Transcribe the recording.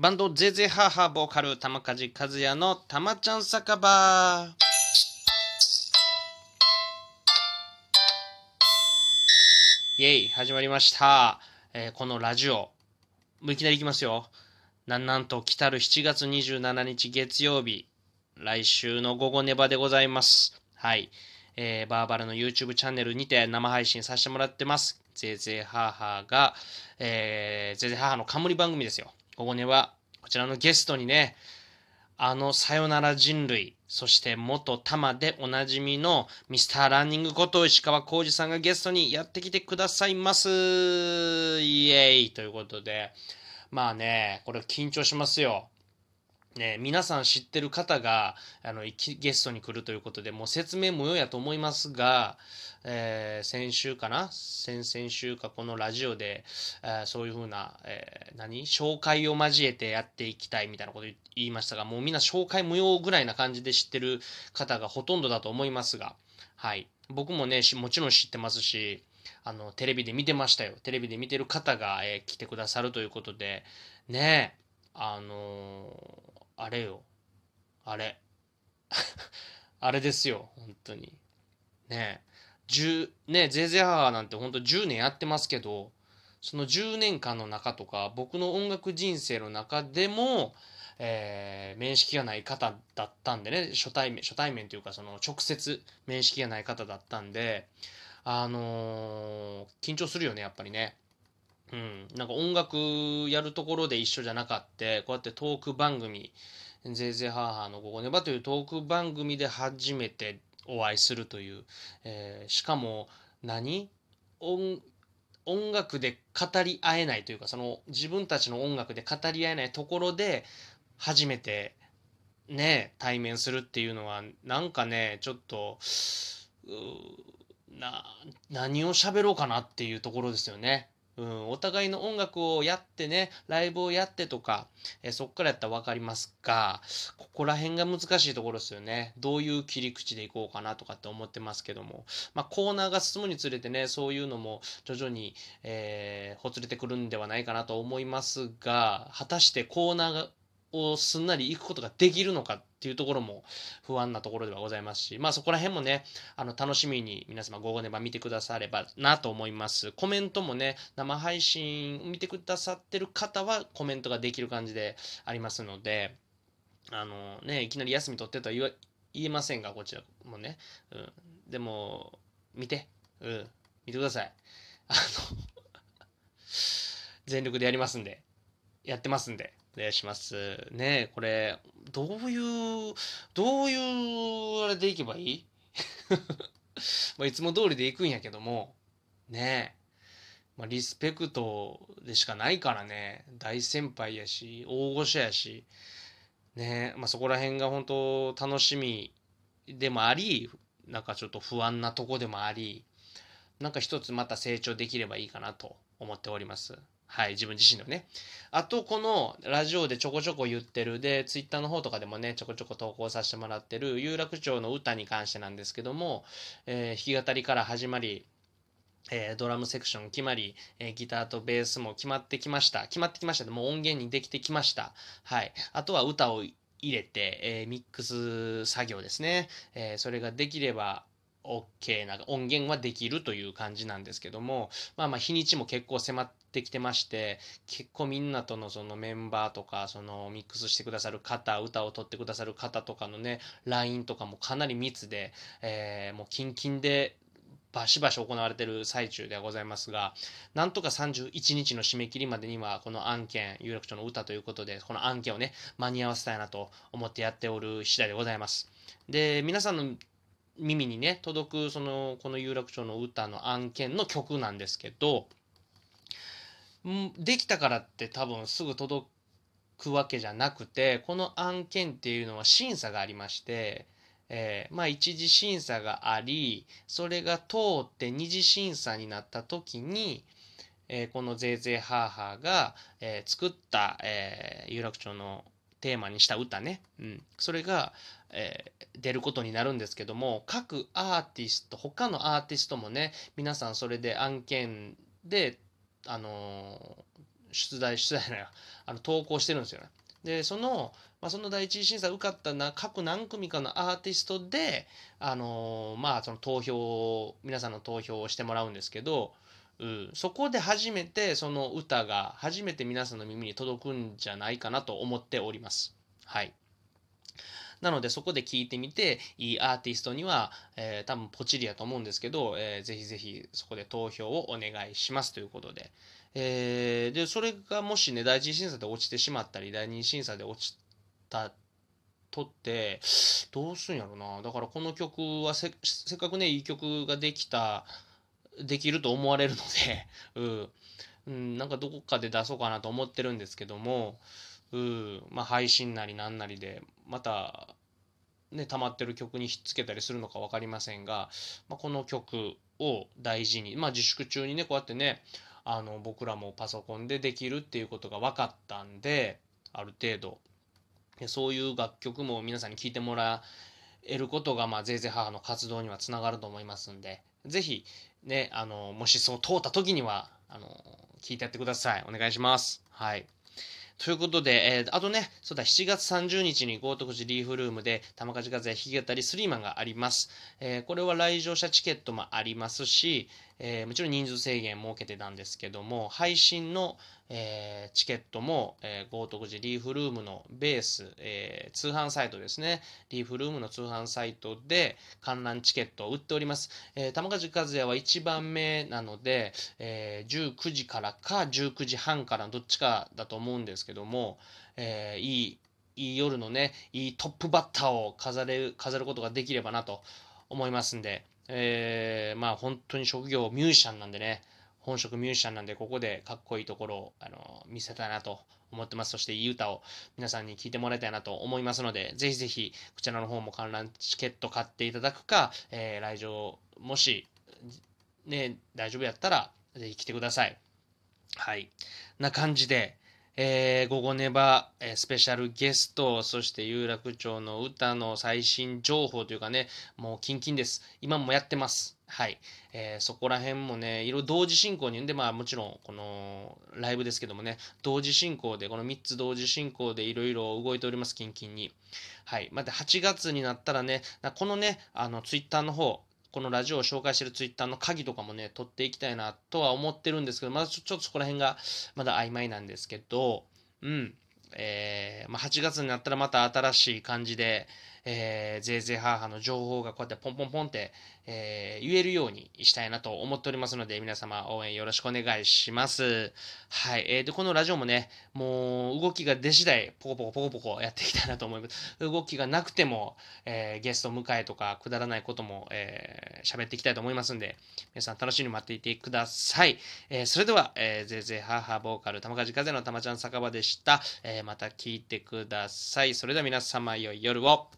バンドゼゼハハボーカル玉梶和也のたまちゃん酒場。イェイ始まりました、えーこのラジオもういきなりいきますよ。なんなんと来たる7月27日月曜日。来週の午後ネバでございます。はい。えーバーバラの YouTube チャンネルにて生配信させてもらってます。ぜいぜハハが、えー、ぜいぜハハの冠番組ですよ。ここには、こちらのゲストにね、あの、さよなら人類、そして元玉でおなじみのミスターランニングこと石川浩二さんがゲストにやってきてくださいます。イエーイということで、まあね、これ緊張しますよ。ね、皆さん知ってる方があのゲストに来るということでもう説明無用やと思いますが、えー先週かな？先々週かこのラジオで、えーそういうふうな、えー何？紹介を交えてやっていきたいみたいなこと言いましたがもうみんな紹介無用ぐらいな感じで知ってる方がほとんどだと思いますが、はい、僕もねもちろん知ってますしあのテレビで見てましたよ。テレビで見てる方が、えー来てくださるということでねえあのーあれよ。あれ。あれですよ本当に。ね10ねゼーゼーハーなんて本当10年やってますけどその10年間の中とか僕の音楽人生の中でも、えー面識がない方だったんでね。初対面初対面というかその直接面識がない方だったんであのー緊張するよねやっぱりね。うん、なんか音楽やるところで一緒じゃなかってこうやってトーク番組「ゼーゼーハーハーの午後ネバ」というトーク番組で初めてお会いするという、えーしかも何？音音楽で語り合えないというかその自分たちの音楽で語り合えないところで初めてね対面するっていうのはなんかねちょっとな何を喋ろうかなっていうところですよね。うん、お互いの音楽をやってねライブをやってとか、えそっからやったら分かりますがここら辺が難しいところですよね。どういう切り口でいこうかなとかって思ってますけども、まあ、コーナーが進むにつれてねそういうのも徐々に、えーほつれてくるんではないかなと思いますが果たしてコーナーをすんなり行くことができるのかっていうところも不安なところではございますしまあそこら辺もねあの楽しみに皆様午後ネバ見てくださればなと思います。コメントもね生配信見てくださってる方はコメントができる感じでありますのであのねいきなり休み取ってとは言わ言えませんがこちらもね、うん、でも見て。うん。見てください。あの全力でやりますんで。やってますんで。お願いします。ねこれどういうどういうあれでいけばいい？まあいつも通りでいくんやけども。ねえ、まあ、リスペクトでしかないからね。大先輩やし大御所やし。ねえ、まあ、そこら辺が本当楽しみでもありなんかちょっと不安なとこでもありなんか一つまた成長できればいいかなと思っております。はい、自分自身でもね。あと、このラジオでちょこちょこ言ってる、で、ツイッターの方とかでもね、ちょこちょこ投稿させてもらってる、有楽町の歌に関してなんですけども、えー弾き語りから始まり、えードラムセクション決まり、えーギターとベースも決まってきました。決まってきましたでもう音源にできてきました。はい。あとは歌を入れて、えーミックス作業ですね。えそれができれば、OK な音源はできるという感じなんですけども、まあまあ日にちも結構迫ってきてまして、結構みんなとのそのメンバーとか、そのミックスしてくださる方、歌を取ってくださる方とかのね、LINE とかもかなり密で、えーもうキンキンでバシバシ行われてる最中ではございますが、なんとか31日の締め切りまでには、この案件、有楽町の歌ということで、この案件をね、間に合わせたいなと思ってやっておる次第でございます。で、皆さんの耳にね、届く、その、この有楽町の歌の案件の曲なんですけど、できたからって多分すぐ届くわけじゃなくて、この案件っていうのは審査がありまして、えーまあ一次審査があり、それが通って二次審査になった時に、えーこのゼーゼーハーハーが、えー作った、え有楽町のテーマにした歌ね、うん、それが、えー出ることになるんですけども各アーティスト他のアーティストもね皆さんそれで案件で、あの出題、出題なあの投稿してるんですよね。で、その、まあ、その第一次審査受かったな各何組かのアーティストで、あの、まあ、その投票皆さんの投票をしてもらうんですけど、うん、そこで初めてその歌が初めて皆さんの耳に届くんじゃないかなと思っております。はい。なのでそこで聞いてみて、いいアーティストには、えー、多分ポチリやと思うんですけど、えー、ぜひぜひそこで投票をお願いしますということで。えー、で、それがもしね、第一審査で落ちてしまったり、第二審査で落ちたとって、どうすんやろな。だからこの曲はせっかくね、いい曲ができた、できると思われるので、うん、うん、なんかどこかで出そうかなと思ってるんですけども、う、まあ配信なりなんなりで、また、ね、溜まってる曲にひっつけたりするのか分かりませんが、まあ、この曲を大事に、まあ自粛中にね、こうやってね、あの、僕らもパソコンでできるっていうことが分かったんで、ある程度、そういう楽曲も皆さんに聴いてもらえることが、まあ、ぜいぜい母の活動にはつながると思いますんで、ぜひ、ね、あの、もしそう通った時には、あの、聞いてやってください。お願いします。はい。ということで、えー、あとね、そうだ、7月30日に豪徳寺リーフルームで、玉梶風弾き語りスリーマンがあります。えー、これは来場者チケットもありますし、えー、もちろん人数制限設けてたんですけども、配信の、えー、チケットも、えー、豪徳寺リーフルームのベース、え、通販サイトですね。リーフルームの通販サイトで観覧チケットを売っております。えー、玉梶和也は1番目なので、え、19時からか19時半からどっちかだと思うんですけども、え、いい、いい夜のね、いいトップバッターを飾る、飾ることができればなと思いますんで、えー、まあ本当に職業ミュージシャンなんでね、本職ミュージシャンなんで、ここでかっこいいところを、あの、見せたいなと思ってます。そしていい歌を皆さんに聴いてもらいたいなと思いますので、ぜひぜひ、こちらの方も観覧チケット買っていただくか、えー、来場、もし、ね、大丈夫やったら、ぜひ来てください。はい。な感じで、えー、午後ネバ、えー、スペシャルゲスト、そして有楽町の歌の最新情報というかね、もうキンキンです。今もやってます。はい。えー、そこら辺もね、いろいろ同時進行に、で、まあもちろん、このライブですけどもね、同時進行で、この3つ同時進行でいろいろ動いております、キンキンに。はい。また8月になったらね、このね、あの、ツイッターの方、このラジオを紹介してるツイッターの鍵とかもね、取っていきたいなとは思ってるんですけど、まだちょちょっとそこら辺がまだ曖昧なんですけど、うん。えー、まあ、8月になったらまた新しい感じで、えー、ぜいぜいハーハの情報がこうやってポンポンポンって、えー、言えるようにしたいなと思っておりますので、皆様応援よろしくお願いします。はい。えー、で、このラジオもね、もう動きが出次第、ポコポコポコポコやっていきたいなと思います。動きがなくても、えー、ゲスト迎えとか、くだらないことも、えー、喋っていきたいと思いますんで、皆さん楽しみに待っていてください。えー、それでは、えー、ぜいぜいハーハーボーカル、玉梶風の玉ちゃん酒場でした。えー、また聞いてください。それでは皆様、良い夜を。